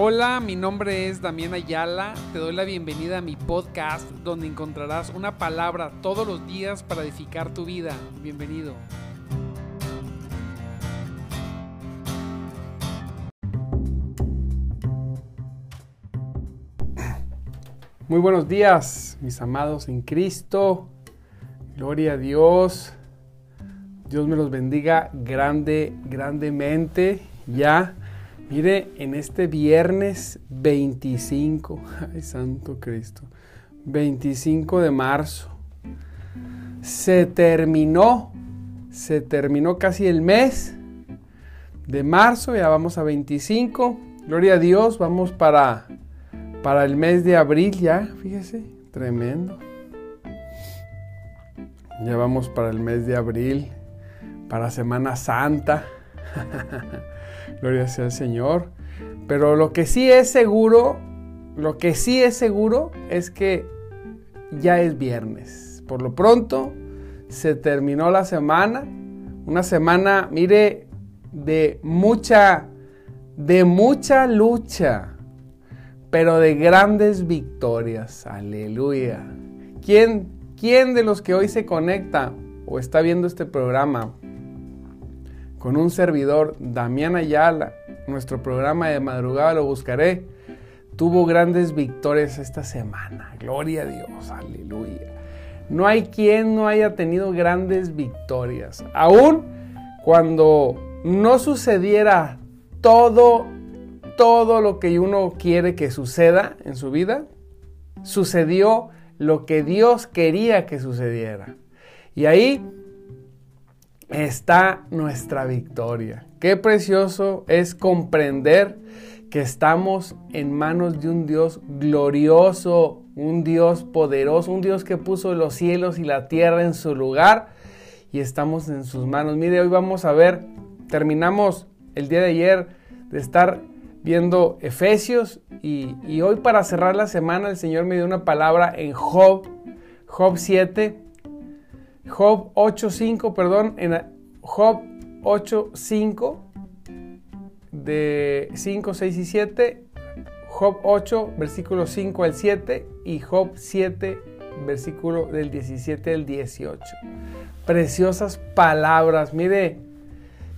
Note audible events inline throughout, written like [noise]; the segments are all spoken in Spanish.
Hola, mi nombre es Damián Ayala. Te doy la bienvenida a mi podcast donde encontrarás una palabra todos los días para edificar tu vida. Bienvenido. Muy buenos días, mis amados en Cristo. Gloria a Dios. Dios me los bendiga grande, grandemente. Ya Mire, en este viernes 25, ay Santo Cristo, 25 de marzo, se terminó, se terminó casi el mes de marzo, ya vamos a 25, gloria a Dios, vamos para, para el mes de abril ya, fíjese, tremendo. Ya vamos para el mes de abril, para Semana Santa. [laughs] Gloria sea al Señor. Pero lo que sí es seguro, lo que sí es seguro es que ya es viernes. Por lo pronto se terminó la semana. Una semana, mire, de mucha, de mucha lucha, pero de grandes victorias. Aleluya. ¿Quién, quién de los que hoy se conecta o está viendo este programa con un servidor, Damián Ayala, nuestro programa de madrugada lo buscaré, tuvo grandes victorias esta semana. Gloria a Dios, aleluya. No hay quien no haya tenido grandes victorias. Aún cuando no sucediera todo, todo lo que uno quiere que suceda en su vida, sucedió lo que Dios quería que sucediera. Y ahí está nuestra victoria. Qué precioso es comprender que estamos en manos de un Dios glorioso, un Dios poderoso, un Dios que puso los cielos y la tierra en su lugar y estamos en sus manos. Mire, hoy vamos a ver, terminamos el día de ayer de estar viendo Efesios y, hoy para cerrar la semana el Señor me dio una palabra en Job, Job 7, Job 8.5, perdón, en Job 8.5, de 5, 6 y 7, Job 8, versículo 5 al 7 y Job 7, versículo del 17 al 18. Preciosas palabras, mire,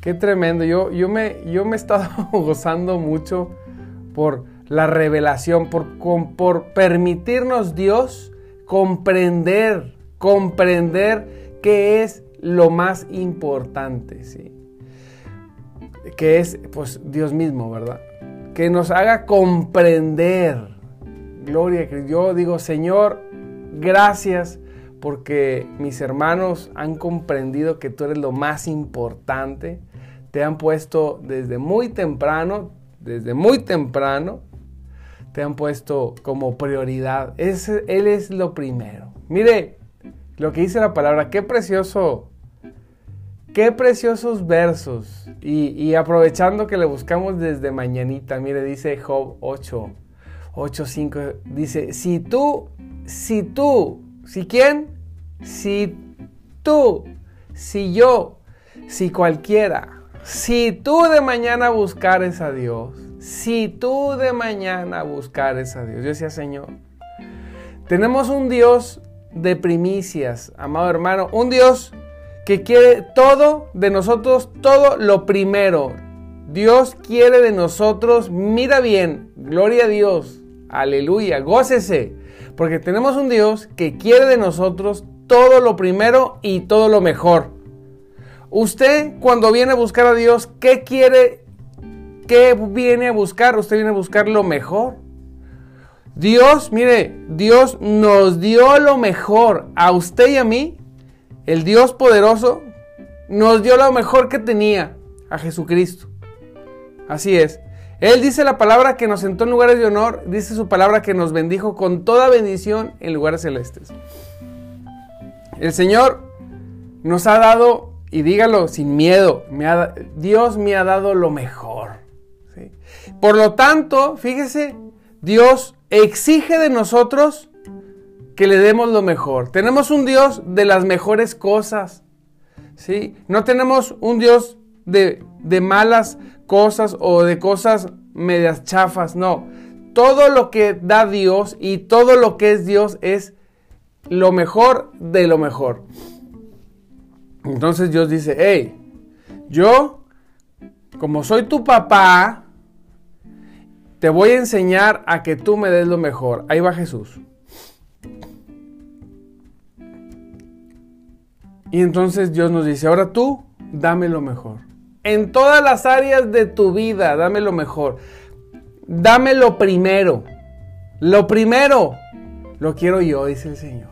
qué tremendo. Yo, yo, me, yo me he estado [laughs] gozando mucho por la revelación, por, por permitirnos Dios comprender, comprender ¿Qué es lo más importante? ¿sí? Que es, pues, Dios mismo, ¿verdad? Que nos haga comprender. Gloria a Cristo. Yo digo, Señor, gracias porque mis hermanos han comprendido que tú eres lo más importante. Te han puesto desde muy temprano, desde muy temprano, te han puesto como prioridad. él es lo primero. Mire, lo que dice la palabra. Qué precioso, qué preciosos versos. Y, aprovechando que le buscamos desde mañanita, mire, dice Job 8, 8, 5, dice, si tú, si tú, si quién, si tú, si yo, si cualquiera, si tú de mañana buscares a Dios, si tú de mañana buscares a Dios, yo decía Señor, tenemos un Dios de primicias, amado hermano. Un Dios que quiere todo de nosotros, todo lo primero. Dios quiere de nosotros, mira bien, gloria a Dios, aleluya, gócese, porque tenemos un Dios que quiere de nosotros todo lo primero y todo lo mejor. Usted cuando viene a buscar a Dios, ¿qué quiere? ¿Qué viene a buscar? Usted viene a buscar lo mejor. Dios, mire, Dios nos dio lo mejor a usted y a mí. El Dios poderoso nos dio lo mejor que tenía a Jesucristo. Así es. Él dice la palabra que nos sentó en lugares de honor, dice su palabra que nos bendijo con toda bendición en lugares celestes. El Señor nos ha dado, y dígalo sin miedo, Dios me ha dado lo mejor. Por lo tanto, fíjese, Dios exige de nosotros que le demos lo mejor. Tenemos un Dios de las mejores cosas. ¿sí? No tenemos un Dios de, de malas cosas o de cosas medias chafas, no. Todo lo que da Dios y todo lo que es Dios es lo mejor de lo mejor. Entonces Dios dice, hey, yo, como soy tu papá, te voy a enseñar a que tú me des lo mejor. Ahí va Jesús. Y entonces Dios nos dice, ahora tú, dame lo mejor. En todas las áreas de tu vida, dame lo mejor. Dame lo primero. Lo primero lo quiero yo, dice el Señor.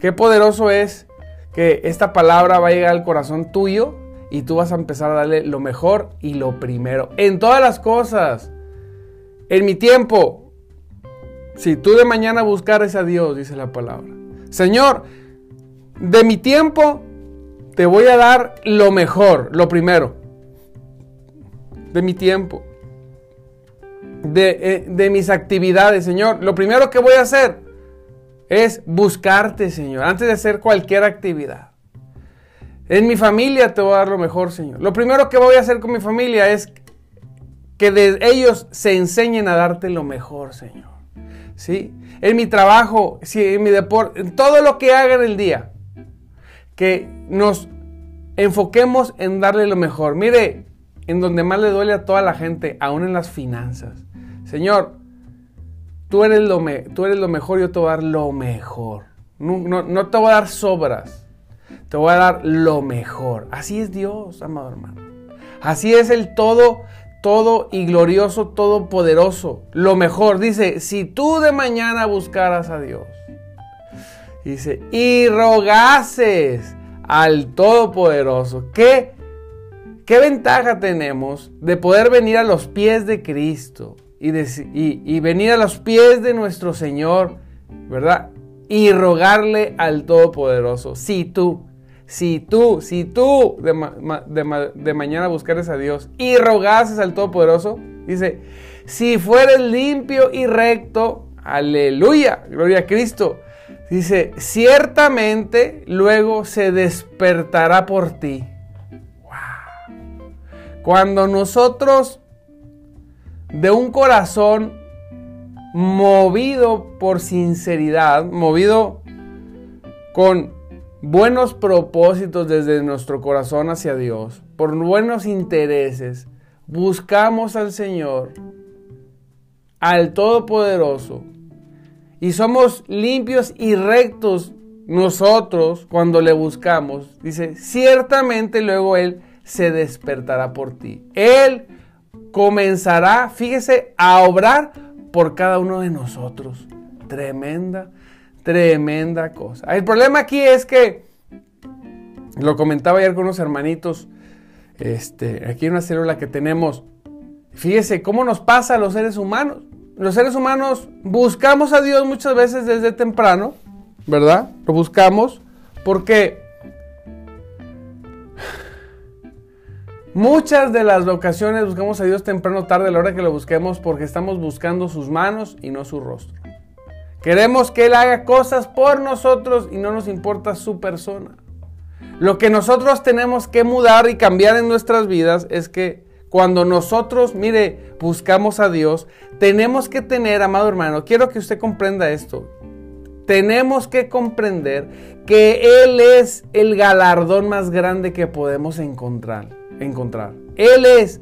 Qué poderoso es que esta palabra va a llegar al corazón tuyo y tú vas a empezar a darle lo mejor y lo primero. En todas las cosas. En mi tiempo. Si tú de mañana buscares a Dios, dice la palabra. Señor, de mi tiempo te voy a dar lo mejor, lo primero. De mi tiempo. De, eh, de, mis actividades, Señor. Lo primero que voy a hacer es buscarte, Señor, antes de hacer cualquier actividad. En mi familia te voy a dar lo mejor, Señor. Lo primero que voy a hacer con mi familia es que de ellos se enseñen a darte lo mejor, Señor. ¿Sí? En mi trabajo, en mi deporte, en todo lo que haga en el día, que nos enfoquemos en darle lo mejor. Mire, en donde más le duele a toda la gente, aún en las finanzas. Señor, tú eres lo, tú eres lo mejor, yo te voy a dar lo mejor. No, no te voy a dar sobras, te voy a dar lo mejor. Así es Dios, amado hermano. Así es el todo, todo y glorioso, todopoderoso. Lo mejor, dice, si tú de mañana buscaras a Dios, dice, y rogases al Todopoderoso, ¿qué, qué ventaja tenemos de poder venir a los pies de Cristo? y, venir a los pies de nuestro Señor, ¿verdad? Y rogarle al Todopoderoso, si tú, si tú, si tú de, mañana buscares a Dios y rogases al Todopoderoso, dice, si fueres limpio y recto, aleluya, gloria a Cristo. Dice, ciertamente luego se despertará por ti. Cuando nosotros de un corazón movido por sinceridad, movido con buenos propósitos desde nuestro corazón hacia Dios, por buenos intereses, buscamos al Señor, al Todopoderoso, y somos limpios y rectos nosotros cuando le buscamos, dice, ciertamente luego Él se despertará por ti. Él comenzará, fíjese, a obrar por cada uno de nosotros. Tremenda, tremenda cosa. El problema aquí es que, lo comentaba ayer con unos hermanitos, este, aquí en una célula que tenemos, fíjese cómo nos pasa a los seres humanos. Los seres humanos buscamos a Dios muchas veces desde temprano, ¿verdad? Lo buscamos porque Muchas de las ocasiones buscamos a Dios temprano tarde a la hora que lo busquemos porque estamos buscando sus manos y no su rostro. Queremos que Él haga cosas por nosotros y no nos importa su persona. Lo que nosotros tenemos que mudar y cambiar en nuestras vidas es que cuando nosotros, mire, buscamos a Dios, tenemos que tener, amado hermano, quiero que usted comprenda esto. Tenemos que comprender que Él es el galardón más grande que podemos encontrar encontrar. Él es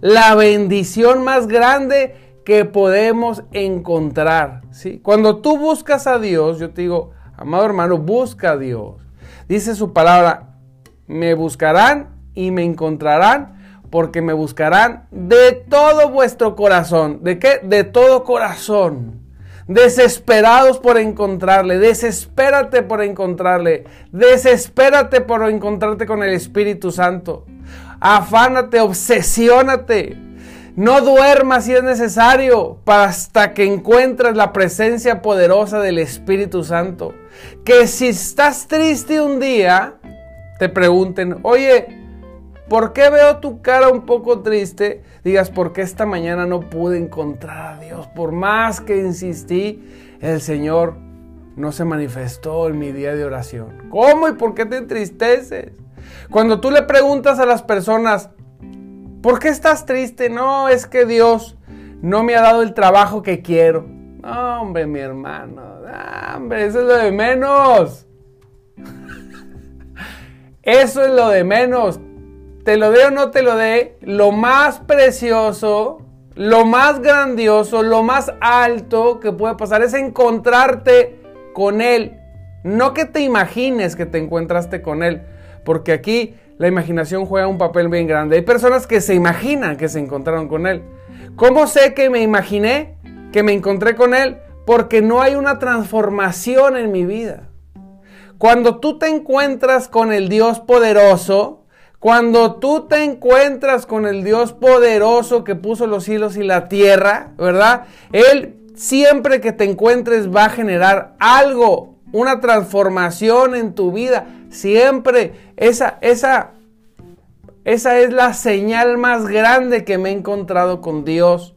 la bendición más grande que podemos encontrar. ¿sí? Cuando tú buscas a Dios, yo te digo, amado hermano, busca a Dios. Dice su palabra, me buscarán y me encontrarán porque me buscarán de todo vuestro corazón. ¿De qué? De todo corazón. Desesperados por encontrarle, desespérate por encontrarle, desespérate por encontrarte con el Espíritu Santo afánate, obsesiónate. No duermas si es necesario hasta que encuentres la presencia poderosa del Espíritu Santo. Que si estás triste un día, te pregunten, oye, ¿por qué veo tu cara un poco triste? Digas, porque esta mañana no pude encontrar a Dios. Por más que insistí, el Señor no se manifestó en mi día de oración. ¿Cómo y por qué te entristeces? Cuando tú le preguntas a las personas, ¿Por qué estás triste? No, es que Dios no me ha dado el trabajo que quiero. hombre, mi hermano. hombre, eso es lo de menos. [laughs] eso es lo de menos. Te lo dé o no te lo dé, lo más precioso, lo más grandioso, lo más alto que puede pasar es encontrarte con Él. No que te imagines que te encontraste con Él, porque aquí la imaginación juega un papel bien grande. Hay personas que se imaginan que se encontraron con Él. ¿Cómo sé que me imaginé que me encontré con Él? Porque no hay una transformación en mi vida. Cuando tú te encuentras con el Dios poderoso, cuando tú te encuentras con el Dios poderoso que puso los cielos y la tierra, ¿verdad? Él siempre que te encuentres va a generar algo, una transformación en tu vida. Siempre esa, esa, esa es la señal más grande que me he encontrado con Dios.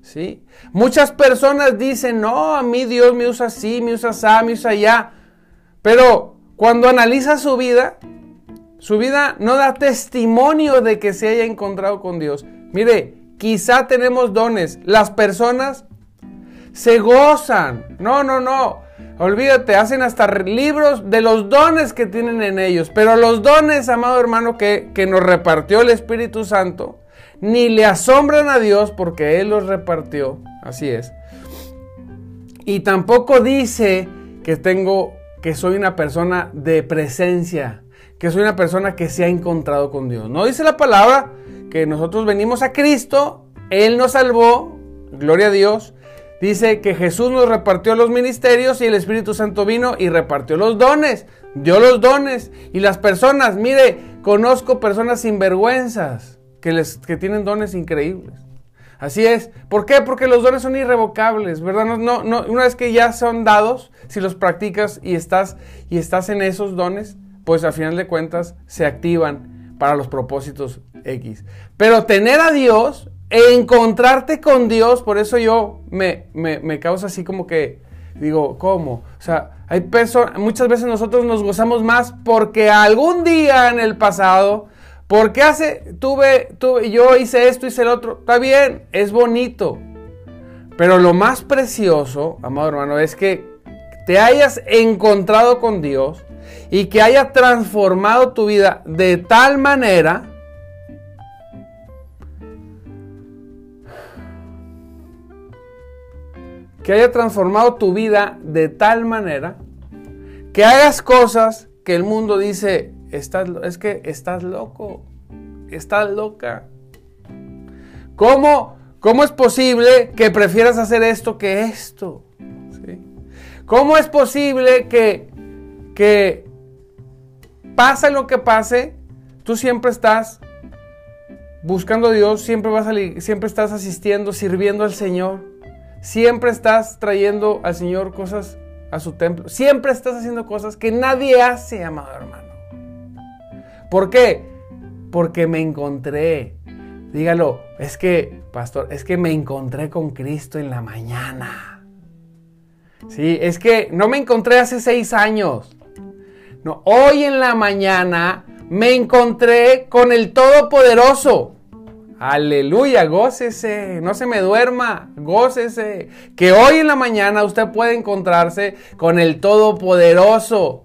¿sí? Muchas personas dicen, no, a mí Dios me usa así, me usa así, me usa allá. Pero cuando analiza su vida, su vida no da testimonio de que se haya encontrado con Dios. Mire, quizá tenemos dones. Las personas se gozan. No, no, no. Olvídate, hacen hasta libros de los dones que tienen en ellos. Pero los dones, amado hermano, que, que nos repartió el Espíritu Santo, ni le asombran a Dios porque Él los repartió. Así es. Y tampoco dice que tengo, que soy una persona de presencia, que soy una persona que se ha encontrado con Dios. No dice la palabra que nosotros venimos a Cristo, Él nos salvó, gloria a Dios, Dice que Jesús nos repartió los ministerios y el Espíritu Santo vino y repartió los dones, dio los dones. Y las personas, mire, conozco personas sinvergüenzas que, les, que tienen dones increíbles. Así es. ¿Por qué? Porque los dones son irrevocables, ¿verdad? No, no, una vez que ya son dados, si los practicas y estás, y estás en esos dones, pues al final de cuentas se activan para los propósitos X. Pero tener a Dios encontrarte con Dios, por eso yo me, me, causa así como que digo, ¿cómo? O sea, hay personas, muchas veces nosotros nos gozamos más porque algún día en el pasado, porque hace, tuve, tuve, yo hice esto, hice el otro, está bien, es bonito. Pero lo más precioso, amado hermano, es que te hayas encontrado con Dios y que haya transformado tu vida de tal manera que haya transformado tu vida de tal manera que hagas cosas que el mundo dice, estás, es que estás loco, estás loca. ¿Cómo, ¿Cómo es posible que prefieras hacer esto que esto? ¿Cómo es posible que, que pase lo que pase, tú siempre estás buscando a Dios, siempre, vas a, siempre estás asistiendo, sirviendo al Señor? Siempre estás trayendo al Señor cosas a su templo. Siempre estás haciendo cosas que nadie hace, amado hermano. ¿Por qué? Porque me encontré. Dígalo, es que, pastor, es que me encontré con Cristo en la mañana. Sí, es que no me encontré hace seis años. No, hoy en la mañana me encontré con el Todopoderoso. Aleluya, gócese, no se me duerma, gócese. Que hoy en la mañana usted puede encontrarse con el Todopoderoso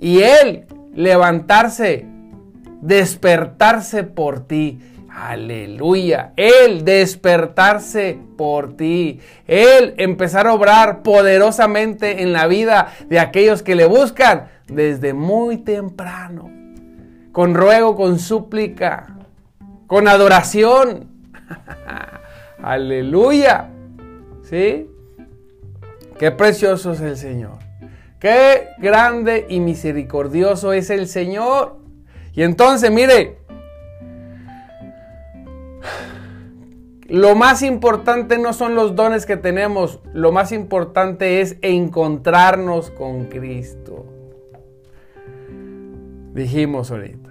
y Él levantarse, despertarse por ti. Aleluya. Él despertarse por ti. Él empezar a obrar poderosamente en la vida de aquellos que le buscan desde muy temprano. Con ruego, con súplica, con adoración. [laughs] Aleluya. ¿Sí? Qué precioso es el Señor. Qué grande y misericordioso es el Señor. Y entonces, mire, lo más importante no son los dones que tenemos, lo más importante es encontrarnos con Cristo. Dijimos ahorita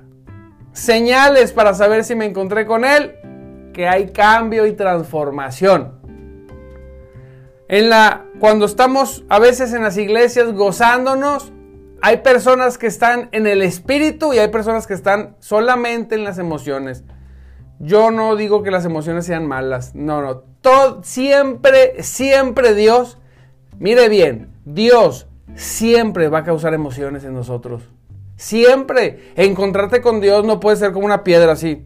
señales para saber si me encontré con Él, que hay cambio y transformación. Cuando estamos a veces en las iglesias gozándonos, hay personas que están en el espíritu y hay personas que están solamente en las emociones. Yo no digo que las emociones sean malas. No, no. Todo, siempre, siempre Dios, mire bien, Dios siempre va a causar emociones en nosotros. Siempre. Encontrarte con Dios no puede ser como una piedra así.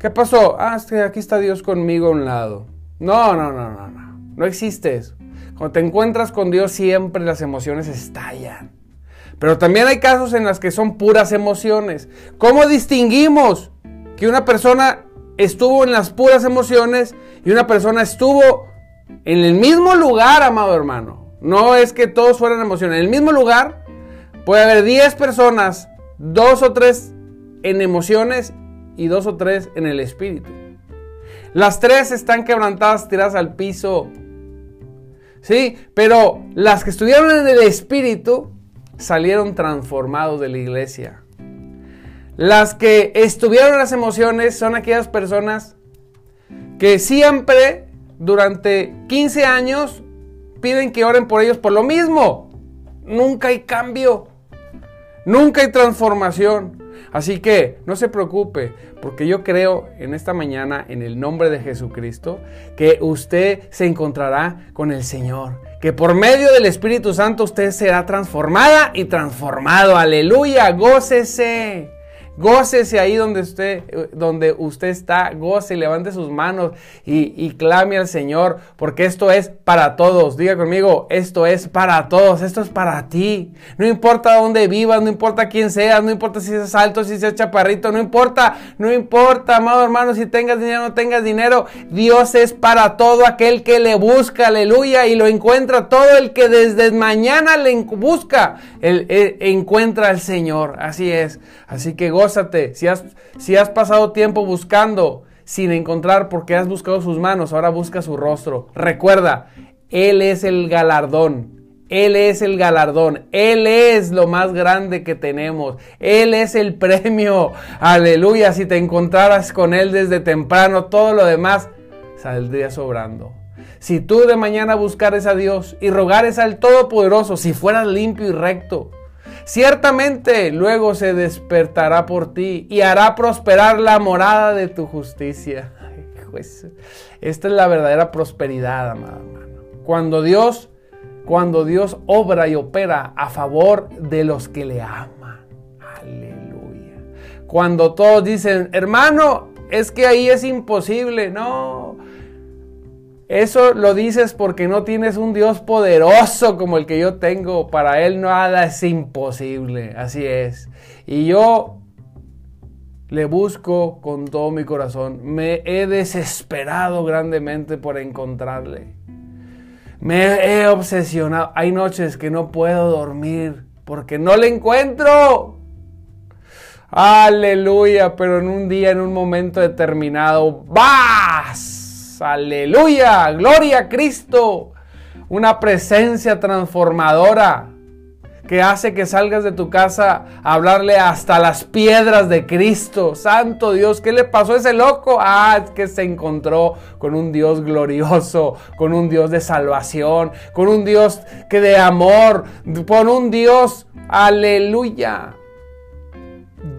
¿Qué pasó? Ah, es que aquí está Dios conmigo a un lado. No, no, no, no, no. No existe eso. Cuando te encuentras con Dios siempre las emociones estallan. Pero también hay casos en los que son puras emociones. ¿Cómo distinguimos que una persona estuvo en las puras emociones y una persona estuvo en el mismo lugar, amado hermano? No es que todos fueran emociones. En el mismo lugar puede haber 10 personas, dos o tres en emociones y dos o tres en el espíritu. Las tres están quebrantadas, tiradas al piso, ¿sí? Pero las que estuvieron en el Espíritu salieron transformados de la iglesia. Las que estuvieron en las emociones son aquellas personas que siempre durante 15 años piden que oren por ellos por lo mismo. Nunca hay cambio. Nunca hay transformación. Así que no se preocupe, porque yo creo en esta mañana, en el nombre de Jesucristo, que usted se encontrará con el Señor. Que por medio del Espíritu Santo usted será transformada y transformado. Aleluya, gócese. Gócese ahí donde usted, donde usted está, goce, levante sus manos y, clame al Señor, porque esto es para todos. Diga conmigo, esto es para todos, esto es para ti. No importa dónde vivas, no importa quién seas, no importa si seas alto, si seas chaparrito, no importa, no importa, amado hermano, si tengas dinero o no tengas dinero. Dios es para todo aquel que le busca, aleluya, y lo encuentra. Todo el que desde mañana le busca, él, encuentra al Señor. Así es. Así que goce si has, si has pasado tiempo buscando sin encontrar porque has buscado sus manos, ahora busca su rostro. Recuerda, Él es el galardón. Él es el galardón. Él es lo más grande que tenemos. Él es el premio. Aleluya. Si te encontraras con Él desde temprano, todo lo demás saldría sobrando. Si tú de mañana buscares a Dios y rogares al Todopoderoso, si fueras limpio y recto, Ciertamente luego se despertará por ti y hará prosperar la morada de tu justicia. esta es la verdadera prosperidad, amado hermano. Cuando Dios, cuando Dios obra y opera a favor de los que le aman. Aleluya. Cuando todos dicen, hermano, es que ahí es imposible. No, eso lo dices porque no tienes un Dios poderoso como el que yo tengo. Para Él nada es imposible. Así es. Y yo le busco con todo mi corazón. Me he desesperado grandemente por encontrarle. Me he obsesionado. Hay noches que no puedo dormir porque no le encuentro. Aleluya, pero en un día, en un momento determinado, ¡vas! Aleluya. Gloria a Cristo. Una presencia transformadora que hace que salgas de tu casa a hablarle hasta las piedras de Cristo. Santo Dios, ¿qué le pasó a ese loco? Ah, es que se encontró con un Dios glorioso, con un Dios de salvación, con un Dios que de amor, con un Dios, aleluya,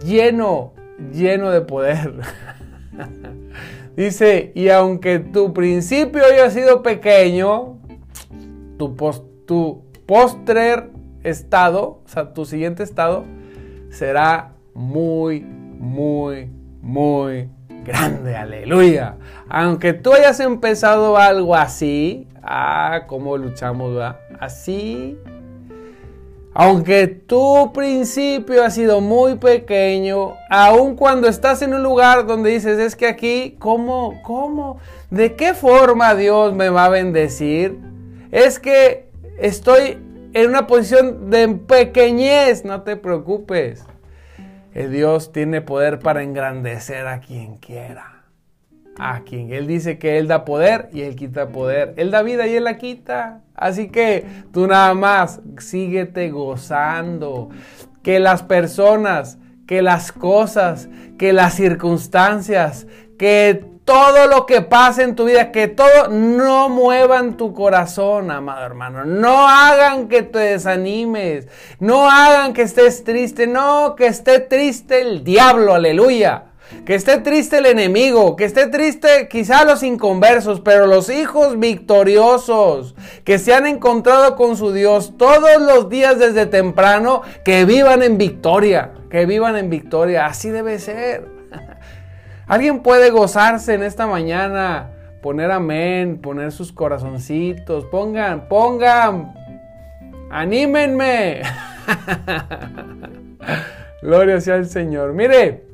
lleno, lleno de poder. [laughs] Dice, y aunque tu principio haya sido pequeño, tu, tu postrer estado, o sea, tu siguiente estado, será muy, muy, muy grande. Aleluya. Aunque tú hayas empezado algo así, ah, cómo luchamos. Así aunque tu principio ha sido muy pequeño, aun cuando estás en un lugar donde dices, es que aquí, ¿cómo, cómo, de qué forma Dios me va a bendecir? Es que estoy en una posición de pequeñez, no te preocupes. El Dios tiene poder para engrandecer a quien quiera a quien Él dice que Él da poder y Él quita poder. Él da vida y Él la quita. Así que tú nada más síguete gozando. Que las personas, que las cosas, que las circunstancias, que todo lo que pase en tu vida, que todo no muevan tu corazón, amado hermano. No hagan que te desanimes. No hagan que estés triste. No, que esté triste el diablo, aleluya. Que esté triste el enemigo, que esté triste quizá los inconversos, pero los hijos victoriosos que se han encontrado con su Dios todos los días desde temprano, que vivan en victoria, que vivan en victoria. Así debe ser. [laughs] Alguien puede gozarse en esta mañana, poner amén, poner sus corazoncitos, pongan, pongan, anímenme. [laughs] Gloria sea al Señor. Mire,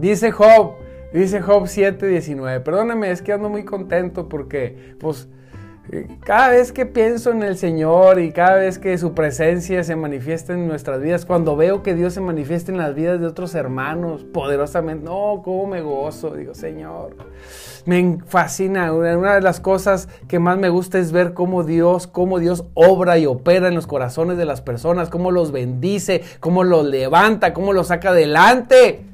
dice Job, dice Job 7:19. Perdóname, es que ando muy contento porque, pues, cada vez que pienso en el Señor y cada vez que su presencia se manifiesta en nuestras vidas, cuando veo que Dios se manifiesta en las vidas de otros hermanos poderosamente, no, cómo me gozo, digo, Señor. Me fascina, una de las cosas que más me gusta es ver cómo Dios, cómo Dios obra y opera en los corazones de las personas, cómo los bendice, cómo los levanta, cómo los saca adelante.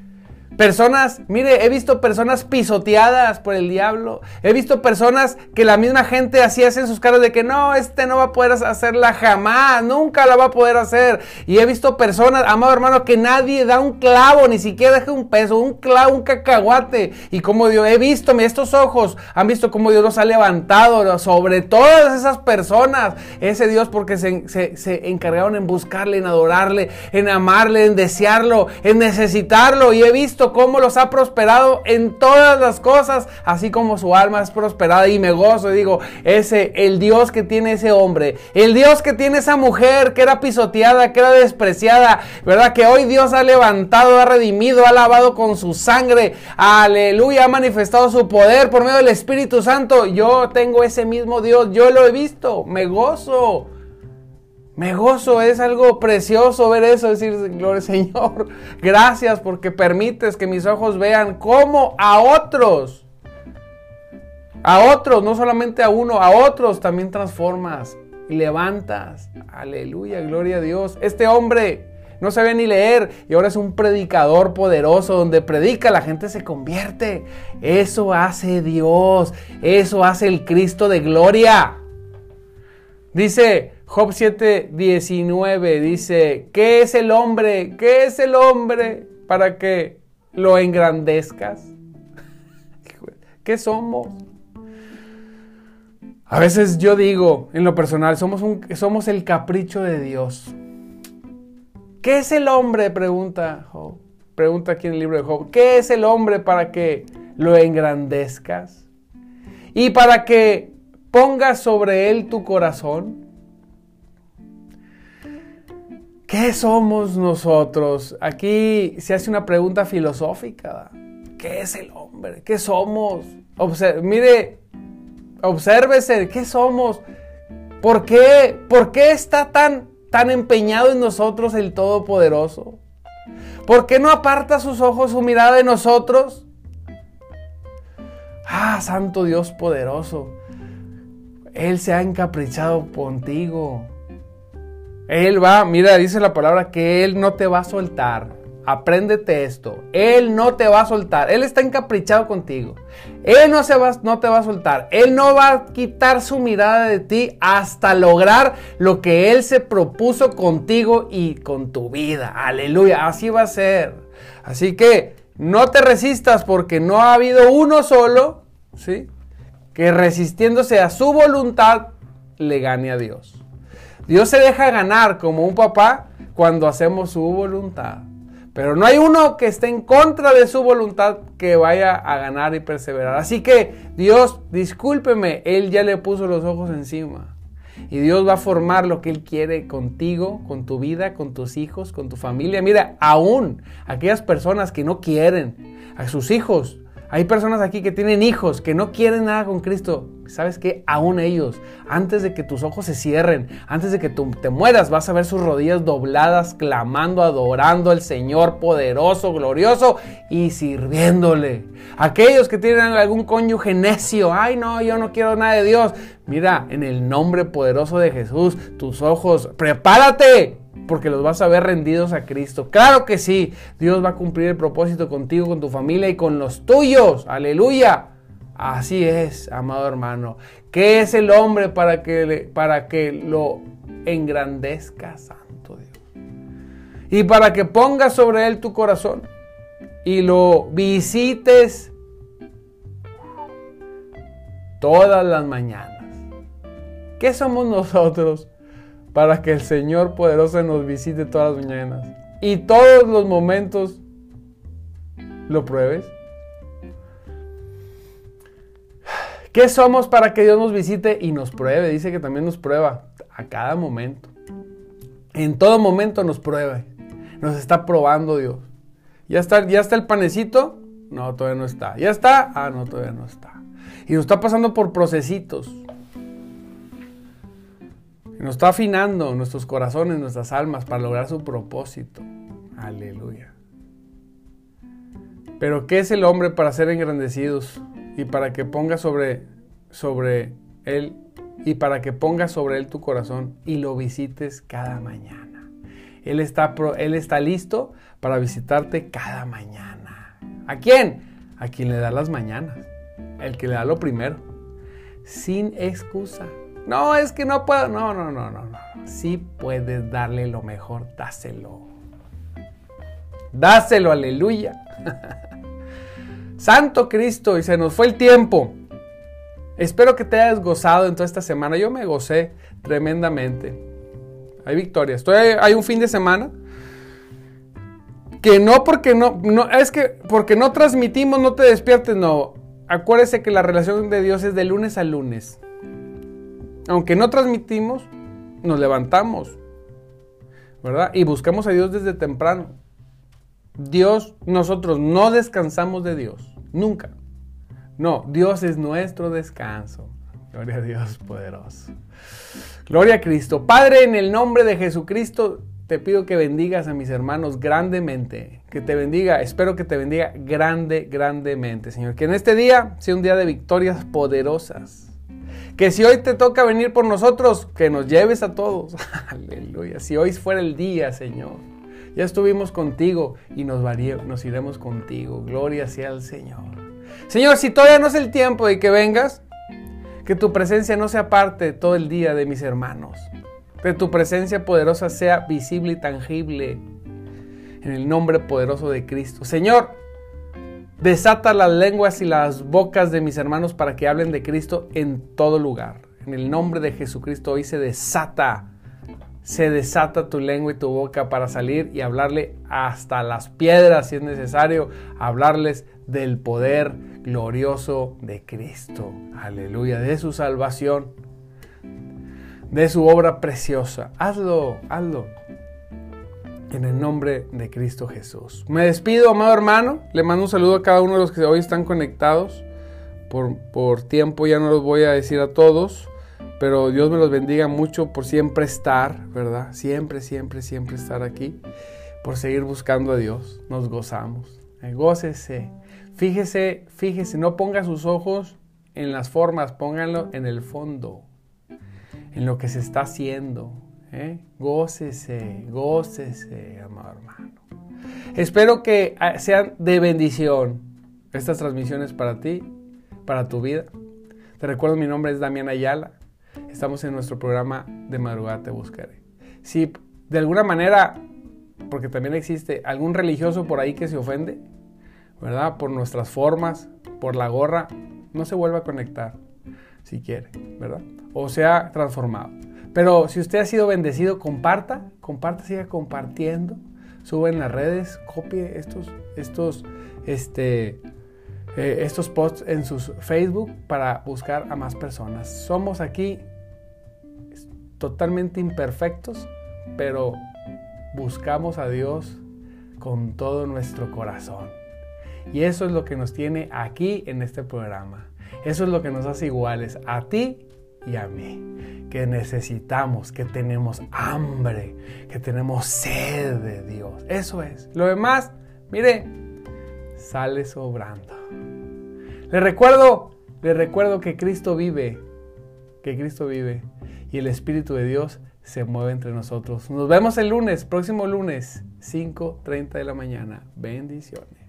Personas, mire, he visto personas pisoteadas por el diablo. He visto personas que la misma gente así hace en sus caras de que no, este no va a poder hacerla jamás, nunca la va a poder hacer. Y he visto personas, amado hermano, que nadie da un clavo, ni siquiera deja un peso, un clavo, un cacahuate. Y como Dios, he visto, estos ojos han visto cómo Dios los ha levantado sobre todas esas personas. Ese Dios porque se, se encargaron en buscarle, en adorarle, en amarle, en desearlo, en necesitarlo. Y he visto cómo los ha prosperado en todas las cosas, así como su alma es prosperada y me gozo digo, ese, el Dios que tiene ese hombre, el Dios que tiene esa mujer que era pisoteada, que era despreciada, ¿verdad? Que hoy Dios ha levantado, ha redimido, ha lavado con su sangre, aleluya, ha manifestado su poder por medio del Espíritu Santo. Yo tengo ese mismo Dios, yo lo he visto, me gozo. Me gozo, es algo precioso ver eso, decir, gloria Señor, [laughs] gracias porque permites que mis ojos vean cómo a otros, a otros, no solamente a uno, a otros también transformas y levantas. Aleluya, gloria a Dios. Este hombre no sabía ni leer y ahora es un predicador poderoso donde predica, la gente se convierte. Eso hace Dios, eso hace el Cristo de gloria. Dice, Job 7:19 dice, ¿qué es el hombre? ¿Qué es el hombre para que lo engrandezcas? [laughs] ¿Qué somos? A veces yo digo, en lo personal, somos, un, somos el capricho de Dios. ¿Qué es el hombre? Pregunta Job. Pregunta aquí en el libro de Job. ¿Qué es el hombre para que lo engrandezcas? Y para que pongas sobre él tu corazón. ¿Qué somos nosotros? Aquí se hace una pregunta filosófica. ¿Qué es el hombre? ¿Qué somos? mire, obsérvese, ¿qué somos? ¿Por qué, ¿Por qué está tan, tan empeñado en nosotros el Todopoderoso? ¿Por qué no aparta sus ojos, su mirada de nosotros? Ah, Santo Dios poderoso. Él se ha encaprichado contigo. Él va, mira, dice la palabra que Él no te va a soltar. Apréndete esto. Él no te va a soltar. Él está encaprichado contigo. Él no, se va, no te va a soltar. Él no va a quitar su mirada de ti hasta lograr lo que Él se propuso contigo y con tu vida. Aleluya. Así va a ser. Así que no te resistas porque no ha habido uno solo, ¿sí? Que resistiéndose a su voluntad le gane a Dios. Dios se deja ganar como un papá cuando hacemos su voluntad. Pero no hay uno que esté en contra de su voluntad que vaya a ganar y perseverar. Así que Dios, discúlpeme, Él ya le puso los ojos encima. Y Dios va a formar lo que Él quiere contigo, con tu vida, con tus hijos, con tu familia. Mira, aún aquellas personas que no quieren a sus hijos, hay personas aquí que tienen hijos, que no quieren nada con Cristo. ¿Sabes qué? Aún ellos, antes de que tus ojos se cierren, antes de que tú te mueras, vas a ver sus rodillas dobladas, clamando, adorando al Señor poderoso, glorioso y sirviéndole. Aquellos que tienen algún cónyuge necio, ay no, yo no quiero nada de Dios. Mira, en el nombre poderoso de Jesús, tus ojos, prepárate, porque los vas a ver rendidos a Cristo. Claro que sí, Dios va a cumplir el propósito contigo, con tu familia y con los tuyos. Aleluya. Así es, amado hermano. ¿Qué es el hombre para que, para que lo engrandezca, Santo Dios? Y para que pongas sobre él tu corazón. y lo visites todas las mañanas. ¿Qué somos nosotros para que el Señor poderoso nos visite todas las mañanas y todos los momentos lo pruebes? ¿Qué somos para que Dios nos visite y nos pruebe? Dice que también nos prueba a cada momento. En todo momento nos prueba. Nos está probando Dios. ¿Ya está, ¿Ya está el panecito? No, todavía no está. ¿Ya está? Ah, no, todavía no está. Y nos está pasando por procesitos. Nos está afinando nuestros corazones, nuestras almas para lograr su propósito. Aleluya. Pero ¿qué es el hombre para ser engrandecidos y para que ponga sobre, sobre él y para que pongas sobre él tu corazón y lo visites cada mañana? Él está, él está listo para visitarte cada mañana. ¿A quién? A quien le da las mañanas. El que le da lo primero. Sin excusa. No, es que no puedo. No, no, no, no, no. Sí puedes darle lo mejor, dáselo. Dáselo, aleluya. [laughs] Santo Cristo, y se nos fue el tiempo. Espero que te hayas gozado en toda esta semana. Yo me gocé tremendamente. Hay victorias. Estoy, hay un fin de semana que no porque no, no, es que porque no transmitimos, no te despiertes, no. Acuérdese que la relación de Dios es de lunes a lunes. Aunque no transmitimos, nos levantamos, ¿verdad? Y buscamos a Dios desde temprano. Dios, nosotros no descansamos de Dios, nunca. No, Dios es nuestro descanso. Gloria a Dios poderoso. Gloria a Cristo. Padre, en el nombre de Jesucristo, te pido que bendigas a mis hermanos grandemente. Que te bendiga, espero que te bendiga grande, grandemente, Señor. Que en este día sea un día de victorias poderosas. Que si hoy te toca venir por nosotros, que nos lleves a todos. [laughs] Aleluya. Si hoy fuera el día, Señor. Ya estuvimos contigo y nos, nos iremos contigo. Gloria sea al Señor. Señor, si todavía no es el tiempo de que vengas, que tu presencia no sea parte todo el día de mis hermanos. Que tu presencia poderosa sea visible y tangible en el nombre poderoso de Cristo. Señor, Desata las lenguas y las bocas de mis hermanos para que hablen de Cristo en todo lugar. En el nombre de Jesucristo hoy se desata, se desata tu lengua y tu boca para salir y hablarle hasta las piedras si es necesario, hablarles del poder glorioso de Cristo. Aleluya, de su salvación, de su obra preciosa. Hazlo, hazlo en el nombre de Cristo Jesús. Me despido, amado hermano. Le mando un saludo a cada uno de los que hoy están conectados. Por, por tiempo ya no los voy a decir a todos, pero Dios me los bendiga mucho por siempre estar, ¿verdad? Siempre, siempre, siempre estar aquí, por seguir buscando a Dios. Nos gozamos. Eh, gócese. Fíjese, fíjese, no ponga sus ojos en las formas, pónganlo en el fondo, en lo que se está haciendo, ¿eh? Gócese, gócese, amado hermano. Espero que ah, sean de bendición estas transmisiones para ti, para tu vida. Te recuerdo, mi nombre es Damián Ayala. Estamos en nuestro programa de madrugada te buscaré. Si de alguna manera, porque también existe algún religioso por ahí que se ofende, ¿verdad? Por nuestras formas, por la gorra, no se vuelva a conectar si quiere, ¿verdad? O sea transformado. Pero si usted ha sido bendecido, comparta, comparta, siga compartiendo, sube en las redes, copie estos, estos, este, eh, estos posts en sus Facebook para buscar a más personas. Somos aquí totalmente imperfectos, pero buscamos a Dios con todo nuestro corazón. Y eso es lo que nos tiene aquí en este programa. Eso es lo que nos hace iguales a ti y a mí, que necesitamos, que tenemos hambre, que tenemos sed de Dios. Eso es. Lo demás, mire, sale sobrando. Le recuerdo, le recuerdo que Cristo vive, que Cristo vive y el Espíritu de Dios se mueve entre nosotros. Nos vemos el lunes, próximo lunes, 5.30 de la mañana. Bendiciones.